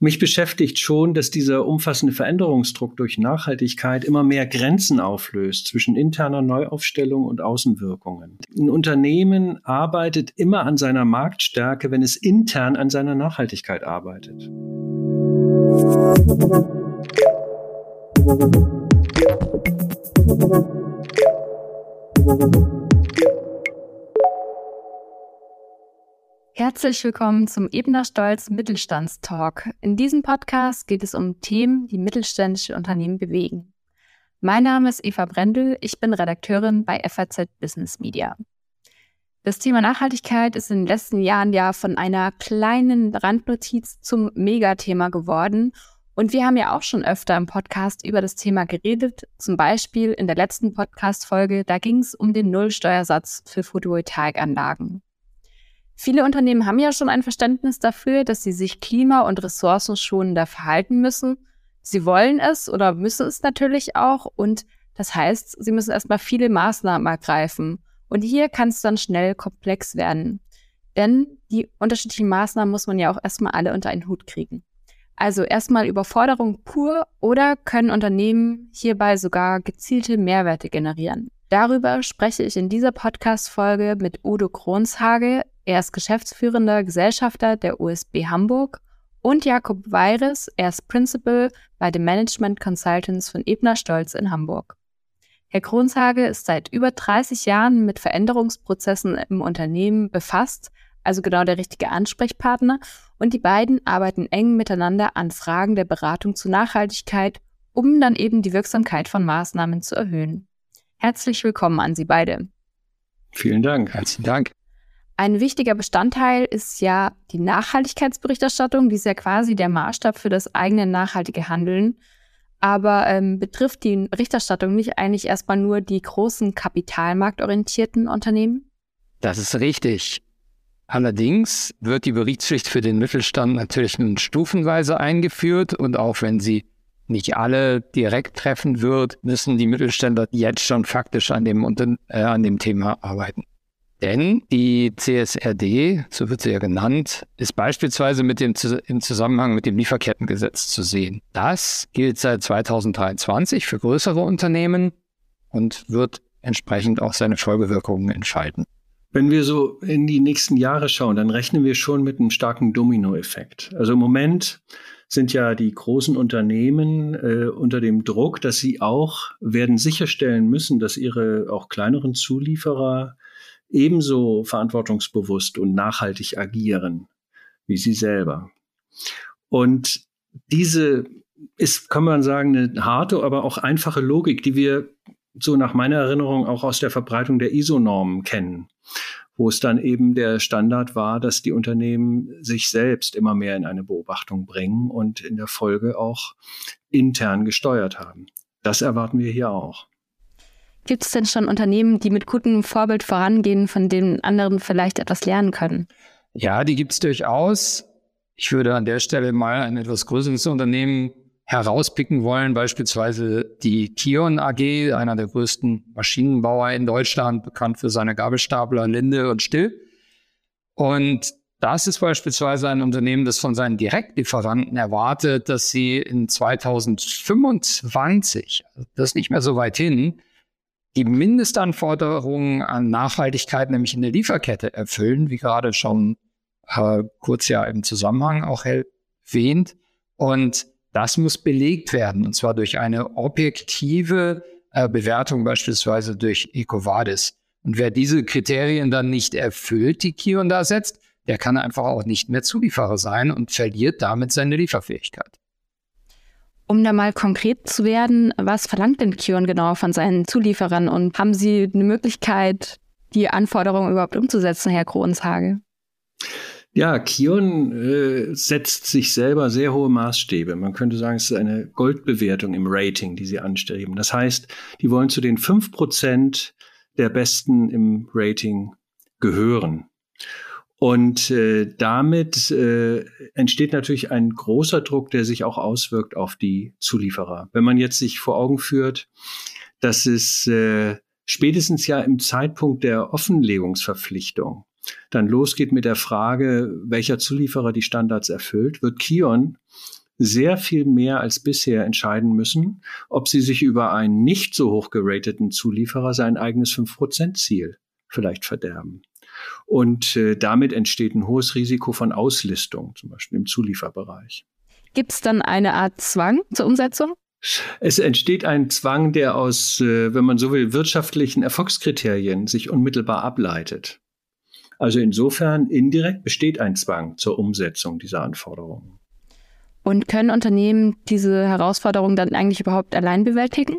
Mich beschäftigt schon, dass dieser umfassende Veränderungsdruck durch Nachhaltigkeit immer mehr Grenzen auflöst zwischen interner Neuaufstellung und Außenwirkungen. Ein Unternehmen arbeitet immer an seiner Marktstärke, wenn es intern an seiner Nachhaltigkeit arbeitet. Herzlich willkommen zum Ebner Stolz Mittelstandstalk. In diesem Podcast geht es um Themen, die mittelständische Unternehmen bewegen. Mein Name ist Eva Brendel, ich bin Redakteurin bei FAZ Business Media. Das Thema Nachhaltigkeit ist in den letzten Jahren ja von einer kleinen Randnotiz zum Megathema geworden. Und wir haben ja auch schon öfter im Podcast über das Thema geredet. Zum Beispiel in der letzten Podcast-Folge, da ging es um den Nullsteuersatz für Photovoltaikanlagen. Viele Unternehmen haben ja schon ein Verständnis dafür, dass sie sich klima- und ressourcenschonender verhalten müssen. Sie wollen es oder müssen es natürlich auch und das heißt, sie müssen erstmal viele Maßnahmen ergreifen. Und hier kann es dann schnell komplex werden. Denn die unterschiedlichen Maßnahmen muss man ja auch erstmal alle unter einen Hut kriegen. Also erstmal Überforderung pur oder können Unternehmen hierbei sogar gezielte Mehrwerte generieren. Darüber spreche ich in dieser Podcast-Folge mit Udo Kronshage. Er ist geschäftsführender Gesellschafter der USB Hamburg und Jakob Weiris. Er ist Principal bei den Management Consultants von Ebner Stolz in Hamburg. Herr Kronshage ist seit über 30 Jahren mit Veränderungsprozessen im Unternehmen befasst, also genau der richtige Ansprechpartner, und die beiden arbeiten eng miteinander an Fragen der Beratung zur Nachhaltigkeit, um dann eben die Wirksamkeit von Maßnahmen zu erhöhen. Herzlich willkommen an Sie beide. Vielen Dank. Herzlichen Dank. Ein wichtiger Bestandteil ist ja die Nachhaltigkeitsberichterstattung, die ist ja quasi der Maßstab für das eigene nachhaltige Handeln. Aber ähm, betrifft die Berichterstattung nicht eigentlich erstmal nur die großen kapitalmarktorientierten Unternehmen? Das ist richtig. Allerdings wird die Berichtspflicht für den Mittelstand natürlich nun stufenweise eingeführt und auch wenn sie nicht alle direkt treffen wird, müssen die Mittelständler jetzt schon faktisch an dem, äh, an dem Thema arbeiten. Denn die CSRD, so wird sie ja genannt, ist beispielsweise mit dem, im Zusammenhang mit dem Lieferkettengesetz zu sehen. Das gilt seit 2023 für größere Unternehmen und wird entsprechend auch seine Folgewirkungen entfalten. Wenn wir so in die nächsten Jahre schauen, dann rechnen wir schon mit einem starken Dominoeffekt. Also im Moment sind ja die großen Unternehmen äh, unter dem Druck, dass sie auch werden sicherstellen müssen, dass ihre auch kleineren Zulieferer ebenso verantwortungsbewusst und nachhaltig agieren wie sie selber. Und diese ist, kann man sagen, eine harte, aber auch einfache Logik, die wir so nach meiner Erinnerung auch aus der Verbreitung der ISO-Normen kennen wo es dann eben der Standard war, dass die Unternehmen sich selbst immer mehr in eine Beobachtung bringen und in der Folge auch intern gesteuert haben. Das erwarten wir hier auch. Gibt es denn schon Unternehmen, die mit gutem Vorbild vorangehen, von denen anderen vielleicht etwas lernen können? Ja, die gibt es durchaus. Ich würde an der Stelle mal ein etwas größeres Unternehmen herauspicken wollen, beispielsweise die Kion AG, einer der größten Maschinenbauer in Deutschland, bekannt für seine Gabelstapler Linde und Still. Und das ist beispielsweise ein Unternehmen, das von seinen Direktlieferanten erwartet, dass sie in 2025, also das ist nicht mehr so weit hin, die Mindestanforderungen an Nachhaltigkeit nämlich in der Lieferkette erfüllen, wie gerade schon äh, kurz ja im Zusammenhang auch erwähnt. Und das muss belegt werden, und zwar durch eine objektive äh, Bewertung, beispielsweise durch EcoVadis. Und wer diese Kriterien dann nicht erfüllt, die Kion da setzt, der kann einfach auch nicht mehr Zulieferer sein und verliert damit seine Lieferfähigkeit. Um da mal konkret zu werden, was verlangt denn Kion genau von seinen Zulieferern und haben Sie eine Möglichkeit, die Anforderungen überhaupt umzusetzen, Herr Kronshage? Ja, Kion äh, setzt sich selber sehr hohe Maßstäbe. Man könnte sagen, es ist eine Goldbewertung im Rating, die sie anstreben. Das heißt, die wollen zu den fünf Prozent der Besten im Rating gehören. Und äh, damit äh, entsteht natürlich ein großer Druck, der sich auch auswirkt auf die Zulieferer. Wenn man jetzt sich vor Augen führt, dass es äh, spätestens ja im Zeitpunkt der Offenlegungsverpflichtung dann losgeht mit der Frage, welcher Zulieferer die Standards erfüllt, wird Kion sehr viel mehr als bisher entscheiden müssen, ob sie sich über einen nicht so hoch gerateten Zulieferer sein eigenes 5%-Ziel vielleicht verderben. Und äh, damit entsteht ein hohes Risiko von Auslistung, zum Beispiel im Zulieferbereich. Gibt es dann eine Art Zwang zur Umsetzung? Es entsteht ein Zwang, der aus, äh, wenn man so will, wirtschaftlichen Erfolgskriterien sich unmittelbar ableitet. Also insofern indirekt besteht ein Zwang zur Umsetzung dieser Anforderungen. Und können Unternehmen diese Herausforderungen dann eigentlich überhaupt allein bewältigen?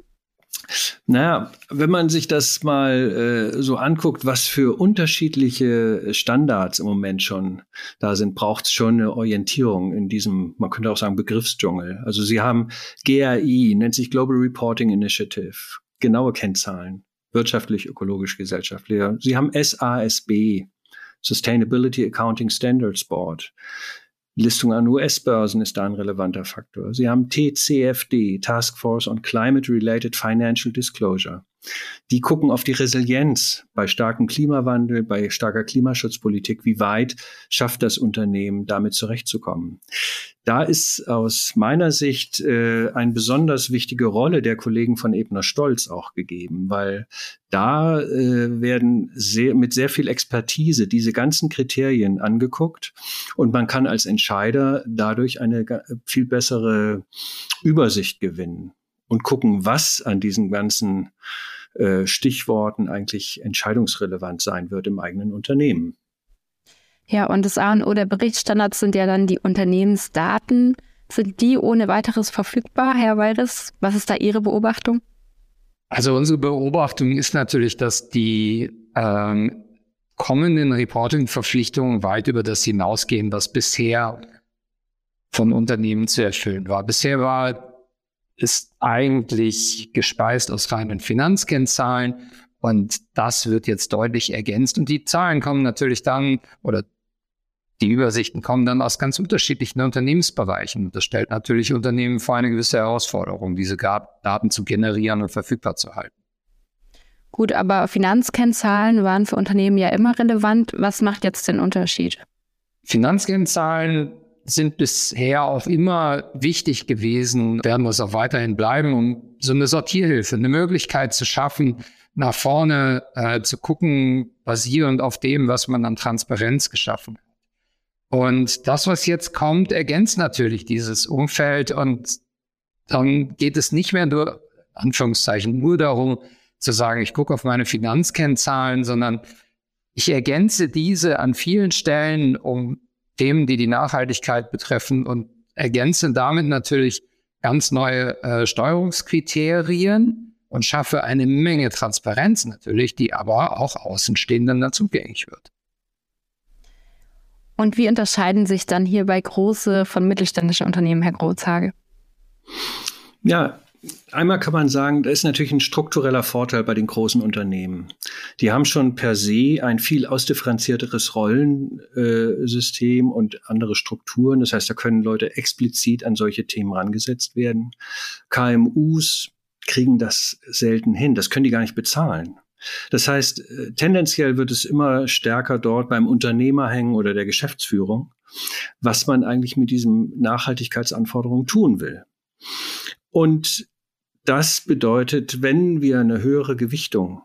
Naja, wenn man sich das mal äh, so anguckt, was für unterschiedliche Standards im Moment schon da sind, braucht es schon eine Orientierung in diesem, man könnte auch sagen, Begriffsdschungel. Also Sie haben GRI, nennt sich Global Reporting Initiative, genaue Kennzahlen, wirtschaftlich, ökologisch, gesellschaftlich. Sie haben SASB, Sustainability Accounting Standards Board. Listung an US-Börsen ist da ein relevanter Faktor. Sie haben TCFD, Task Force on Climate Related Financial Disclosure. Die gucken auf die Resilienz bei starkem Klimawandel, bei starker Klimaschutzpolitik. Wie weit schafft das Unternehmen, damit zurechtzukommen? Da ist aus meiner Sicht äh, eine besonders wichtige Rolle der Kollegen von Ebner Stolz auch gegeben, weil da äh, werden sehr, mit sehr viel Expertise diese ganzen Kriterien angeguckt und man kann als Entscheider dadurch eine viel bessere Übersicht gewinnen und gucken, was an diesen ganzen äh, Stichworten eigentlich entscheidungsrelevant sein wird im eigenen Unternehmen. Ja, und das A und O der Berichtsstandards sind ja dann die Unternehmensdaten. Sind die ohne weiteres verfügbar, Herr Waldes? Was ist da Ihre Beobachtung? Also unsere Beobachtung ist natürlich, dass die ähm, kommenden Reporting-Verpflichtungen weit über das hinausgehen, was bisher von Unternehmen zu erfüllen war. Bisher war ist eigentlich gespeist aus reinen Finanzkennzahlen und das wird jetzt deutlich ergänzt und die Zahlen kommen natürlich dann oder die Übersichten kommen dann aus ganz unterschiedlichen Unternehmensbereichen. Das stellt natürlich Unternehmen vor eine gewisse Herausforderung, diese Daten zu generieren und verfügbar zu halten. Gut, aber Finanzkennzahlen waren für Unternehmen ja immer relevant. Was macht jetzt den Unterschied? Finanzkennzahlen sind bisher auch immer wichtig gewesen, werden es auch weiterhin bleiben, um so eine Sortierhilfe, eine Möglichkeit zu schaffen, nach vorne äh, zu gucken, basierend auf dem, was man an Transparenz geschaffen hat. Und das, was jetzt kommt, ergänzt natürlich dieses Umfeld und dann geht es nicht mehr nur, Anführungszeichen, nur darum zu sagen, ich gucke auf meine Finanzkennzahlen, sondern ich ergänze diese an vielen Stellen um Themen, die die Nachhaltigkeit betreffen und ergänze damit natürlich ganz neue äh, Steuerungskriterien und schaffe eine Menge Transparenz natürlich, die aber auch Außenstehenden dann zugänglich wird. Und wie unterscheiden sich dann hierbei große von mittelständischen Unternehmen, Herr Großhage? Ja, Einmal kann man sagen, da ist natürlich ein struktureller Vorteil bei den großen Unternehmen. Die haben schon per se ein viel ausdifferenzierteres Rollensystem und andere Strukturen. Das heißt, da können Leute explizit an solche Themen rangesetzt werden. KMUs kriegen das selten hin. Das können die gar nicht bezahlen. Das heißt, äh, tendenziell wird es immer stärker dort beim Unternehmer hängen oder der Geschäftsführung, was man eigentlich mit diesen Nachhaltigkeitsanforderungen tun will. Und das bedeutet, wenn wir eine höhere Gewichtung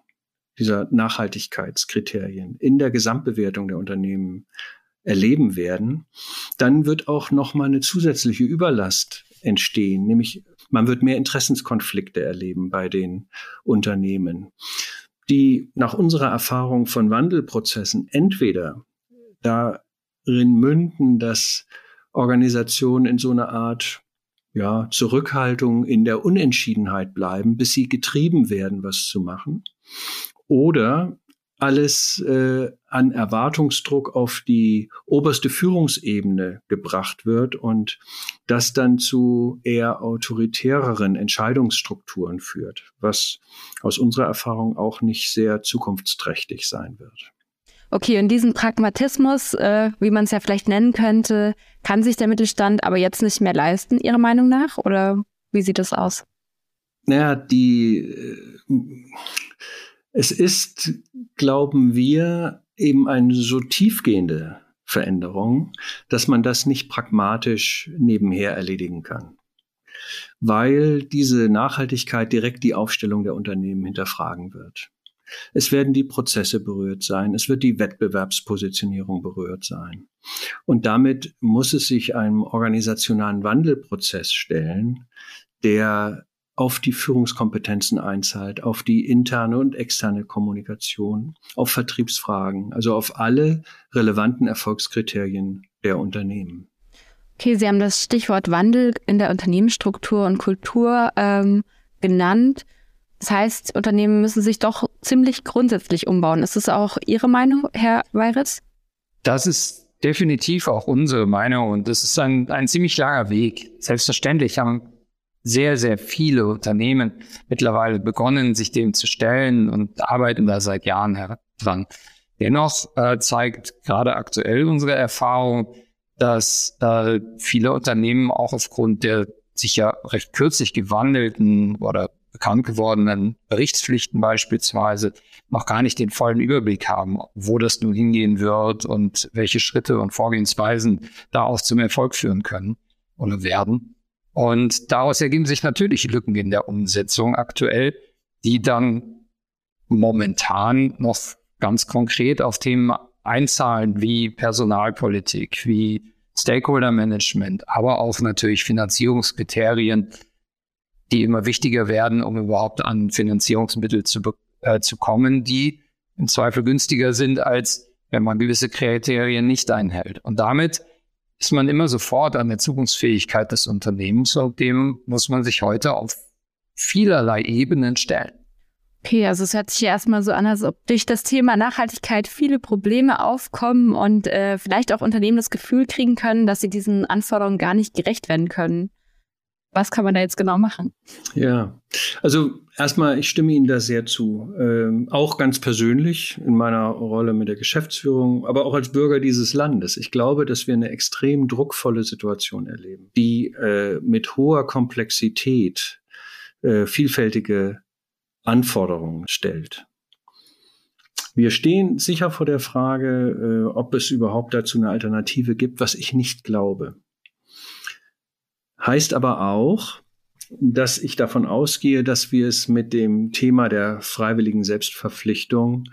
dieser Nachhaltigkeitskriterien in der Gesamtbewertung der Unternehmen erleben werden, dann wird auch noch mal eine zusätzliche Überlast entstehen, nämlich man wird mehr Interessenskonflikte erleben bei den Unternehmen, die nach unserer Erfahrung von Wandelprozessen entweder darin münden, dass Organisationen in so eine Art ja, Zurückhaltung in der Unentschiedenheit bleiben, bis sie getrieben werden, was zu machen. Oder alles äh, an Erwartungsdruck auf die oberste Führungsebene gebracht wird und das dann zu eher autoritäreren Entscheidungsstrukturen führt, was aus unserer Erfahrung auch nicht sehr zukunftsträchtig sein wird. Okay, und diesen Pragmatismus, äh, wie man es ja vielleicht nennen könnte, kann sich der Mittelstand aber jetzt nicht mehr leisten, Ihrer Meinung nach? Oder wie sieht das aus? Naja, die, äh, es ist, glauben wir, eben eine so tiefgehende Veränderungen, dass man das nicht pragmatisch nebenher erledigen kann. Weil diese Nachhaltigkeit direkt die Aufstellung der Unternehmen hinterfragen wird. Es werden die Prozesse berührt sein, es wird die Wettbewerbspositionierung berührt sein. Und damit muss es sich einem organisationalen Wandelprozess stellen, der auf die Führungskompetenzen einzahlt, auf die interne und externe Kommunikation, auf Vertriebsfragen, also auf alle relevanten Erfolgskriterien der Unternehmen. Okay, Sie haben das Stichwort Wandel in der Unternehmensstruktur und Kultur ähm, genannt. Das heißt, Unternehmen müssen sich doch ziemlich grundsätzlich umbauen. Ist das auch Ihre Meinung, Herr Weiritz? Das ist definitiv auch unsere Meinung und das ist ein, ein ziemlich langer Weg. Selbstverständlich haben sehr, sehr viele Unternehmen mittlerweile begonnen, sich dem zu stellen und arbeiten da seit Jahren dran. Dennoch äh, zeigt gerade aktuell unsere Erfahrung, dass äh, viele Unternehmen auch aufgrund der sich ja recht kürzlich gewandelten oder bekannt gewordenen Berichtspflichten beispielsweise noch gar nicht den vollen Überblick haben, wo das nun hingehen wird und welche Schritte und Vorgehensweisen da auch zum Erfolg führen können oder werden. Und daraus ergeben sich natürlich Lücken in der Umsetzung aktuell, die dann momentan noch ganz konkret auf Themen einzahlen wie Personalpolitik, wie Stakeholder Management, aber auch natürlich Finanzierungskriterien, die immer wichtiger werden, um überhaupt an Finanzierungsmittel zu, äh, zu kommen, die im Zweifel günstiger sind, als wenn man gewisse Kriterien nicht einhält. Und damit ist man immer sofort an der Zukunftsfähigkeit des Unternehmens und dem muss man sich heute auf vielerlei Ebenen stellen. Okay, also es hört sich erstmal so an, als ob durch das Thema Nachhaltigkeit viele Probleme aufkommen und äh, vielleicht auch Unternehmen das Gefühl kriegen können, dass sie diesen Anforderungen gar nicht gerecht werden können was kann man da jetzt genau machen? Ja, also erstmal, ich stimme Ihnen da sehr zu. Ähm, auch ganz persönlich in meiner Rolle mit der Geschäftsführung, aber auch als Bürger dieses Landes. Ich glaube, dass wir eine extrem druckvolle Situation erleben, die äh, mit hoher Komplexität äh, vielfältige Anforderungen stellt. Wir stehen sicher vor der Frage, äh, ob es überhaupt dazu eine Alternative gibt, was ich nicht glaube. Heißt aber auch, dass ich davon ausgehe, dass wir es mit dem Thema der freiwilligen Selbstverpflichtung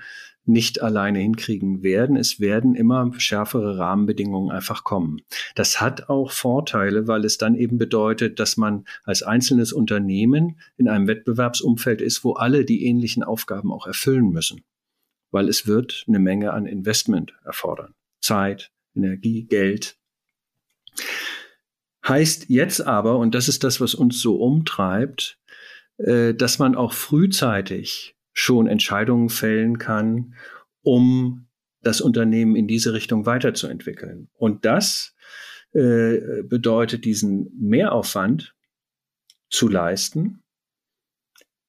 nicht alleine hinkriegen werden. Es werden immer schärfere Rahmenbedingungen einfach kommen. Das hat auch Vorteile, weil es dann eben bedeutet, dass man als einzelnes Unternehmen in einem Wettbewerbsumfeld ist, wo alle die ähnlichen Aufgaben auch erfüllen müssen. Weil es wird eine Menge an Investment erfordern. Zeit, Energie, Geld. Heißt jetzt aber, und das ist das, was uns so umtreibt, äh, dass man auch frühzeitig schon Entscheidungen fällen kann, um das Unternehmen in diese Richtung weiterzuentwickeln. Und das äh, bedeutet diesen Mehraufwand zu leisten,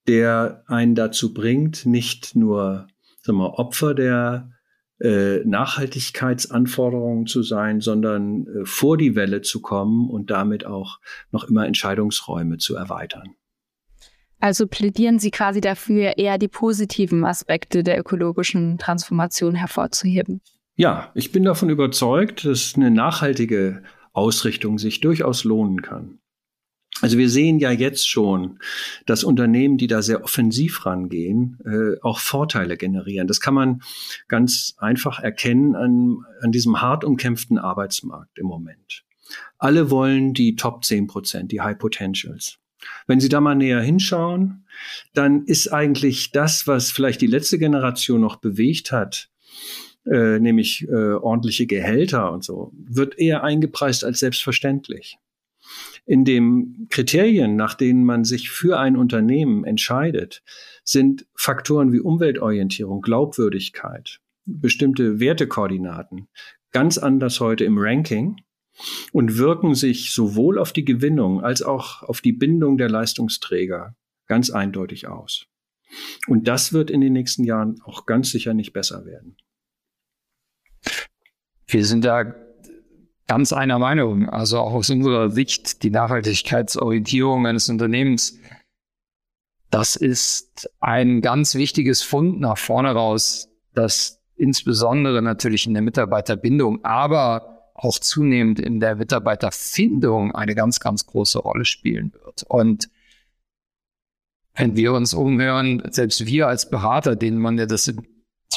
der einen dazu bringt, nicht nur sagen wir, Opfer der äh, Nachhaltigkeitsanforderungen zu sein, sondern äh, vor die Welle zu kommen und damit auch noch immer Entscheidungsräume zu erweitern. Also plädieren Sie quasi dafür, eher die positiven Aspekte der ökologischen Transformation hervorzuheben. Ja, ich bin davon überzeugt, dass eine nachhaltige Ausrichtung sich durchaus lohnen kann. Also wir sehen ja jetzt schon, dass Unternehmen, die da sehr offensiv rangehen, äh, auch Vorteile generieren. Das kann man ganz einfach erkennen an, an diesem hart umkämpften Arbeitsmarkt im Moment. Alle wollen die Top 10 Prozent, die High Potentials. Wenn Sie da mal näher hinschauen, dann ist eigentlich das, was vielleicht die letzte Generation noch bewegt hat, äh, nämlich äh, ordentliche Gehälter und so, wird eher eingepreist als selbstverständlich in den Kriterien, nach denen man sich für ein Unternehmen entscheidet, sind Faktoren wie Umweltorientierung, Glaubwürdigkeit, bestimmte Wertekoordinaten ganz anders heute im Ranking und wirken sich sowohl auf die Gewinnung als auch auf die Bindung der Leistungsträger ganz eindeutig aus. Und das wird in den nächsten Jahren auch ganz sicher nicht besser werden. Wir sind da ganz einer Meinung. Also auch aus unserer Sicht die Nachhaltigkeitsorientierung eines Unternehmens. Das ist ein ganz wichtiges Fund nach vorne raus, dass insbesondere natürlich in der Mitarbeiterbindung, aber auch zunehmend in der Mitarbeiterfindung eine ganz, ganz große Rolle spielen wird. Und wenn wir uns umhören, selbst wir als Berater, denen man ja das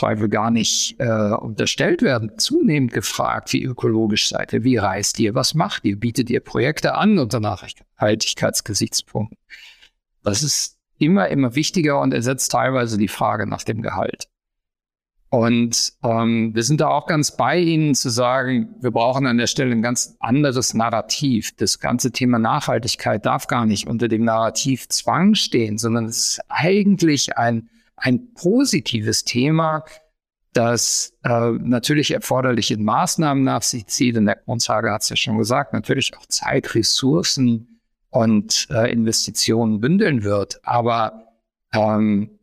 Zweifel gar nicht äh, unterstellt werden, zunehmend gefragt, wie ökologisch seid ihr, wie reist ihr, was macht ihr, bietet ihr Projekte an unter Nachhaltigkeitsgesichtspunkten. Das ist immer, immer wichtiger und ersetzt teilweise die Frage nach dem Gehalt. Und ähm, wir sind da auch ganz bei Ihnen zu sagen, wir brauchen an der Stelle ein ganz anderes Narrativ. Das ganze Thema Nachhaltigkeit darf gar nicht unter dem Narrativ Zwang stehen, sondern es ist eigentlich ein, ein positives Thema, das äh, natürlich erforderliche Maßnahmen nach sich zieht. Und der Grundsage hat es ja schon gesagt, natürlich auch Zeit, Ressourcen und äh, Investitionen bündeln wird. Aber ähm,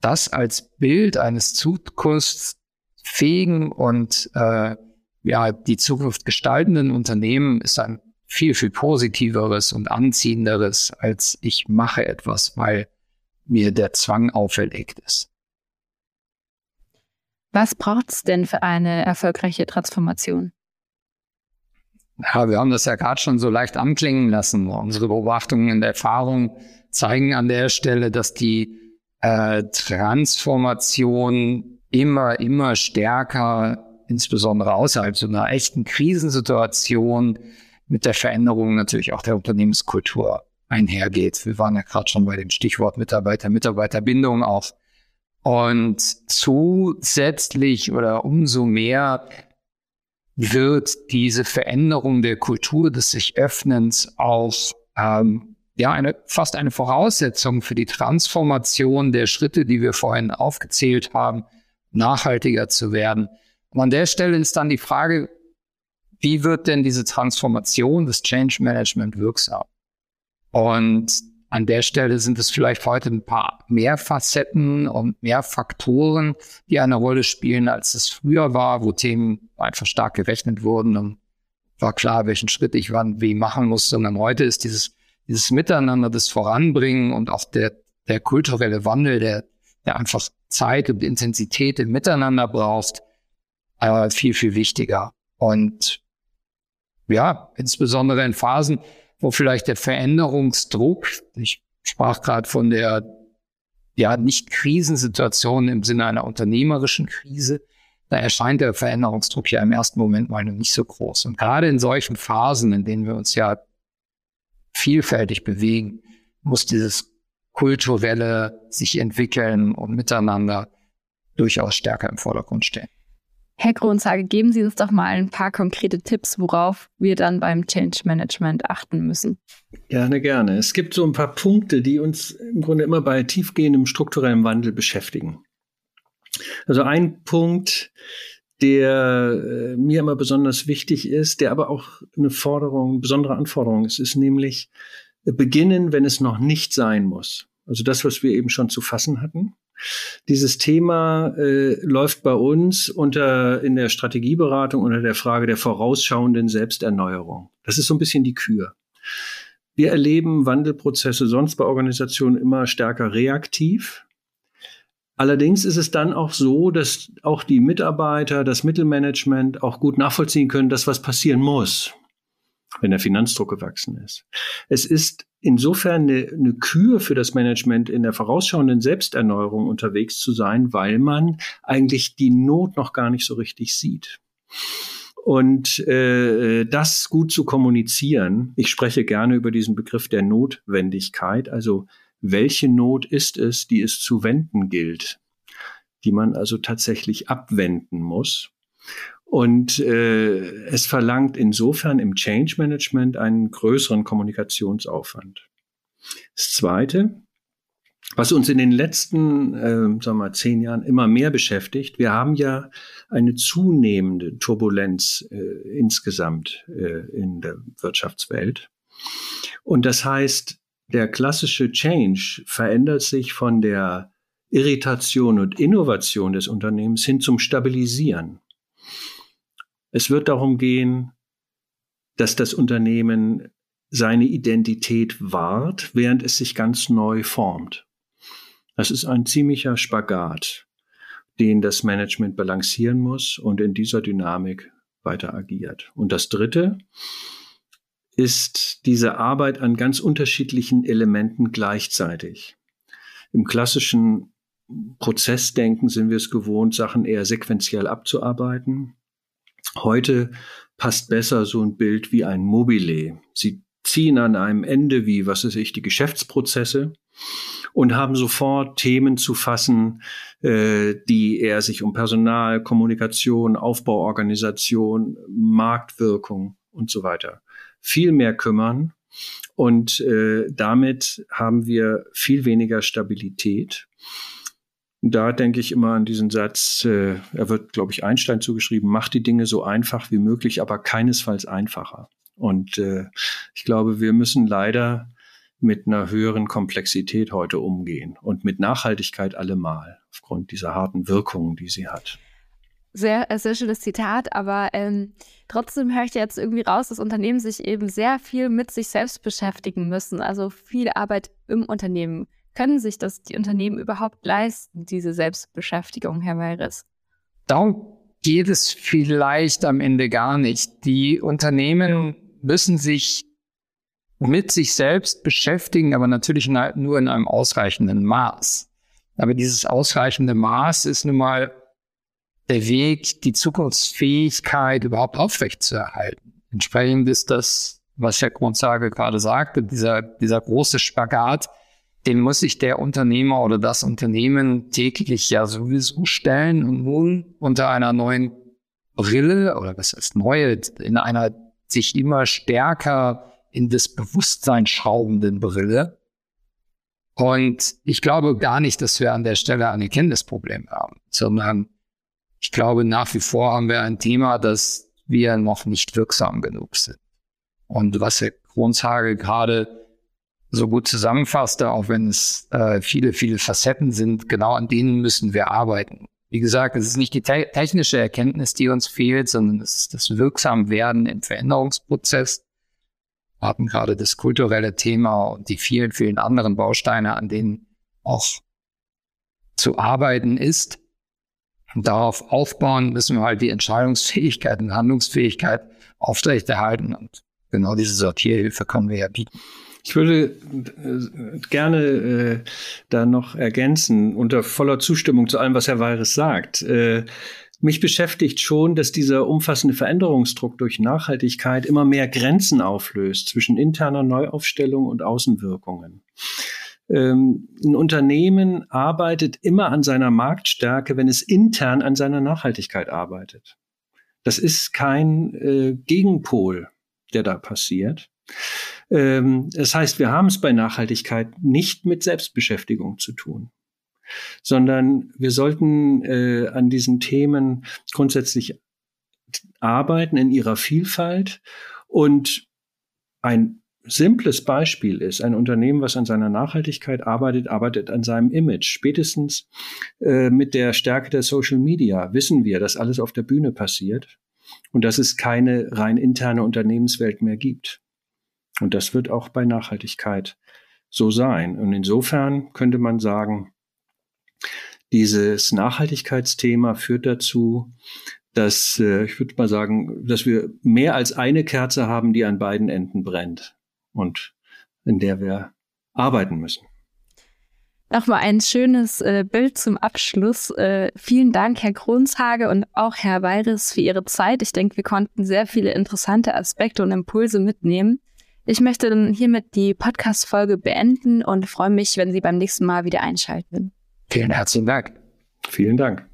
das als Bild eines zukunftsfähigen und äh, ja, die Zukunft gestaltenden Unternehmen ist ein viel, viel positiveres und anziehenderes, als ich mache etwas, weil mir der Zwang auferlegt ist. Was braucht es denn für eine erfolgreiche Transformation? Ja, wir haben das ja gerade schon so leicht anklingen lassen. Unsere Beobachtungen und Erfahrungen zeigen an der Stelle, dass die äh, Transformation immer, immer stärker, insbesondere außerhalb so einer echten Krisensituation, mit der Veränderung natürlich auch der Unternehmenskultur einhergeht. Wir waren ja gerade schon bei dem Stichwort Mitarbeiter, Mitarbeiterbindung auch. Und zusätzlich oder umso mehr wird diese Veränderung der Kultur des sich Öffnens auch ähm, ja eine, fast eine Voraussetzung für die Transformation der Schritte, die wir vorhin aufgezählt haben, nachhaltiger zu werden. Und an der Stelle ist dann die Frage, wie wird denn diese Transformation des Change Management wirksam? Und an der Stelle sind es vielleicht heute ein paar mehr Facetten und mehr Faktoren, die eine Rolle spielen, als es früher war, wo Themen einfach stark gerechnet wurden und war klar, welchen Schritt ich wann wie machen muss, sondern heute ist dieses dieses Miteinander, das Voranbringen und auch der, der kulturelle Wandel, der, der einfach Zeit und Intensität im Miteinander braucht, äh, viel, viel wichtiger. Und ja, insbesondere in Phasen, wo vielleicht der Veränderungsdruck, ich sprach gerade von der ja nicht Krisensituation im Sinne einer unternehmerischen Krise, da erscheint der Veränderungsdruck ja im ersten Moment mal noch nicht so groß. Und gerade in solchen Phasen, in denen wir uns ja vielfältig bewegen, muss dieses kulturelle sich entwickeln und miteinander durchaus stärker im Vordergrund stehen. Herr Kronzage, geben Sie uns doch mal ein paar konkrete Tipps, worauf wir dann beim Change Management achten müssen. Gerne, gerne. Es gibt so ein paar Punkte, die uns im Grunde immer bei tiefgehendem strukturellem Wandel beschäftigen. Also ein Punkt, der äh, mir immer besonders wichtig ist, der aber auch eine Forderung, besondere Anforderung ist, ist nämlich äh, beginnen, wenn es noch nicht sein muss. Also das, was wir eben schon zu fassen hatten. Dieses Thema äh, läuft bei uns unter in der Strategieberatung unter der Frage der vorausschauenden Selbsterneuerung. Das ist so ein bisschen die Kür. Wir erleben Wandelprozesse sonst bei Organisationen immer stärker reaktiv. Allerdings ist es dann auch so, dass auch die Mitarbeiter, das Mittelmanagement auch gut nachvollziehen können, dass was passieren muss, wenn der Finanzdruck gewachsen ist. Es ist insofern eine, eine Kür für das Management in der vorausschauenden Selbsterneuerung unterwegs zu sein, weil man eigentlich die Not noch gar nicht so richtig sieht. Und äh, das gut zu kommunizieren, ich spreche gerne über diesen Begriff der Notwendigkeit, also welche Not ist es, die es zu wenden gilt, die man also tatsächlich abwenden muss. Und äh, es verlangt insofern im Change Management einen größeren Kommunikationsaufwand. Das Zweite, was uns in den letzten, äh, sagen wir mal, zehn Jahren immer mehr beschäftigt, wir haben ja eine zunehmende Turbulenz äh, insgesamt äh, in der Wirtschaftswelt. Und das heißt, der klassische Change verändert sich von der Irritation und Innovation des Unternehmens hin zum Stabilisieren. Es wird darum gehen, dass das Unternehmen seine Identität wahrt, während es sich ganz neu formt. Das ist ein ziemlicher Spagat. den das Management balancieren muss und in dieser Dynamik weiter agiert. Und das Dritte ist diese Arbeit an ganz unterschiedlichen Elementen gleichzeitig. Im klassischen Prozessdenken sind wir es gewohnt, Sachen eher sequenziell abzuarbeiten. Heute passt besser so ein Bild wie ein Mobile. Sie ziehen an einem Ende wie, was weiß ich, die Geschäftsprozesse und haben sofort Themen zu fassen, äh, die eher sich um Personal, Kommunikation, Aufbauorganisation, Marktwirkung und so weiter viel mehr kümmern. Und äh, damit haben wir viel weniger Stabilität. Da denke ich immer an diesen Satz, äh, er wird, glaube ich, Einstein zugeschrieben, macht die Dinge so einfach wie möglich, aber keinesfalls einfacher. Und äh, ich glaube, wir müssen leider mit einer höheren Komplexität heute umgehen und mit Nachhaltigkeit allemal, aufgrund dieser harten Wirkungen, die sie hat. Sehr, äh, sehr schönes Zitat, aber ähm, trotzdem höre ich jetzt irgendwie raus, dass Unternehmen sich eben sehr viel mit sich selbst beschäftigen müssen, also viel Arbeit im Unternehmen. Können sich das die Unternehmen überhaupt leisten, diese Selbstbeschäftigung, Herr Weiris? Darum geht es vielleicht am Ende gar nicht. Die Unternehmen müssen sich mit sich selbst beschäftigen, aber natürlich nur in einem ausreichenden Maß. Aber dieses ausreichende Maß ist nun mal der Weg, die Zukunftsfähigkeit überhaupt aufrechtzuerhalten. Entsprechend ist das, was Herr Grundsage gerade sagte, dieser, dieser große Spagat, den muss sich der Unternehmer oder das Unternehmen täglich ja sowieso stellen und nun unter einer neuen Brille oder was heißt neue, in einer sich immer stärker in das Bewusstsein schraubenden Brille. Und ich glaube gar nicht, dass wir an der Stelle ein Erkenntnisproblem haben, sondern ich glaube nach wie vor haben wir ein Thema, dass wir noch nicht wirksam genug sind. Und was Herr Kronshage gerade so gut zusammenfasste, auch wenn es äh, viele, viele Facetten sind, genau an denen müssen wir arbeiten. Wie gesagt, es ist nicht die te technische Erkenntnis, die uns fehlt, sondern es ist das Wirksamwerden im Veränderungsprozess. Wir hatten gerade das kulturelle Thema und die vielen, vielen anderen Bausteine, an denen auch zu arbeiten ist. Und darauf aufbauen müssen wir halt die Entscheidungsfähigkeit und Handlungsfähigkeit aufrechterhalten. Und genau diese Sortierhilfe können wir ja bieten. Ich würde äh, gerne äh, da noch ergänzen, unter voller Zustimmung zu allem, was Herr Weires sagt. Äh, mich beschäftigt schon, dass dieser umfassende Veränderungsdruck durch Nachhaltigkeit immer mehr Grenzen auflöst zwischen interner Neuaufstellung und Außenwirkungen. Ähm, ein Unternehmen arbeitet immer an seiner Marktstärke, wenn es intern an seiner Nachhaltigkeit arbeitet. Das ist kein äh, Gegenpol, der da passiert. Ähm, das heißt, wir haben es bei Nachhaltigkeit nicht mit Selbstbeschäftigung zu tun, sondern wir sollten äh, an diesen Themen grundsätzlich arbeiten in ihrer Vielfalt und ein simples Beispiel ist, ein Unternehmen, was an seiner Nachhaltigkeit arbeitet, arbeitet an seinem Image. Spätestens äh, mit der Stärke der Social Media wissen wir, dass alles auf der Bühne passiert und dass es keine rein interne Unternehmenswelt mehr gibt. Und das wird auch bei Nachhaltigkeit so sein. Und insofern könnte man sagen, dieses Nachhaltigkeitsthema führt dazu, dass äh, ich würde mal sagen, dass wir mehr als eine Kerze haben, die an beiden Enden brennt und in der wir arbeiten müssen. Nochmal ein schönes äh, Bild zum Abschluss. Äh, vielen Dank, Herr Kronshage und auch Herr Weiris, für Ihre Zeit. Ich denke, wir konnten sehr viele interessante Aspekte und Impulse mitnehmen. Ich möchte dann hiermit die Podcast-Folge beenden und freue mich, wenn Sie beim nächsten Mal wieder einschalten. Vielen herzlichen Dank. Vielen Dank.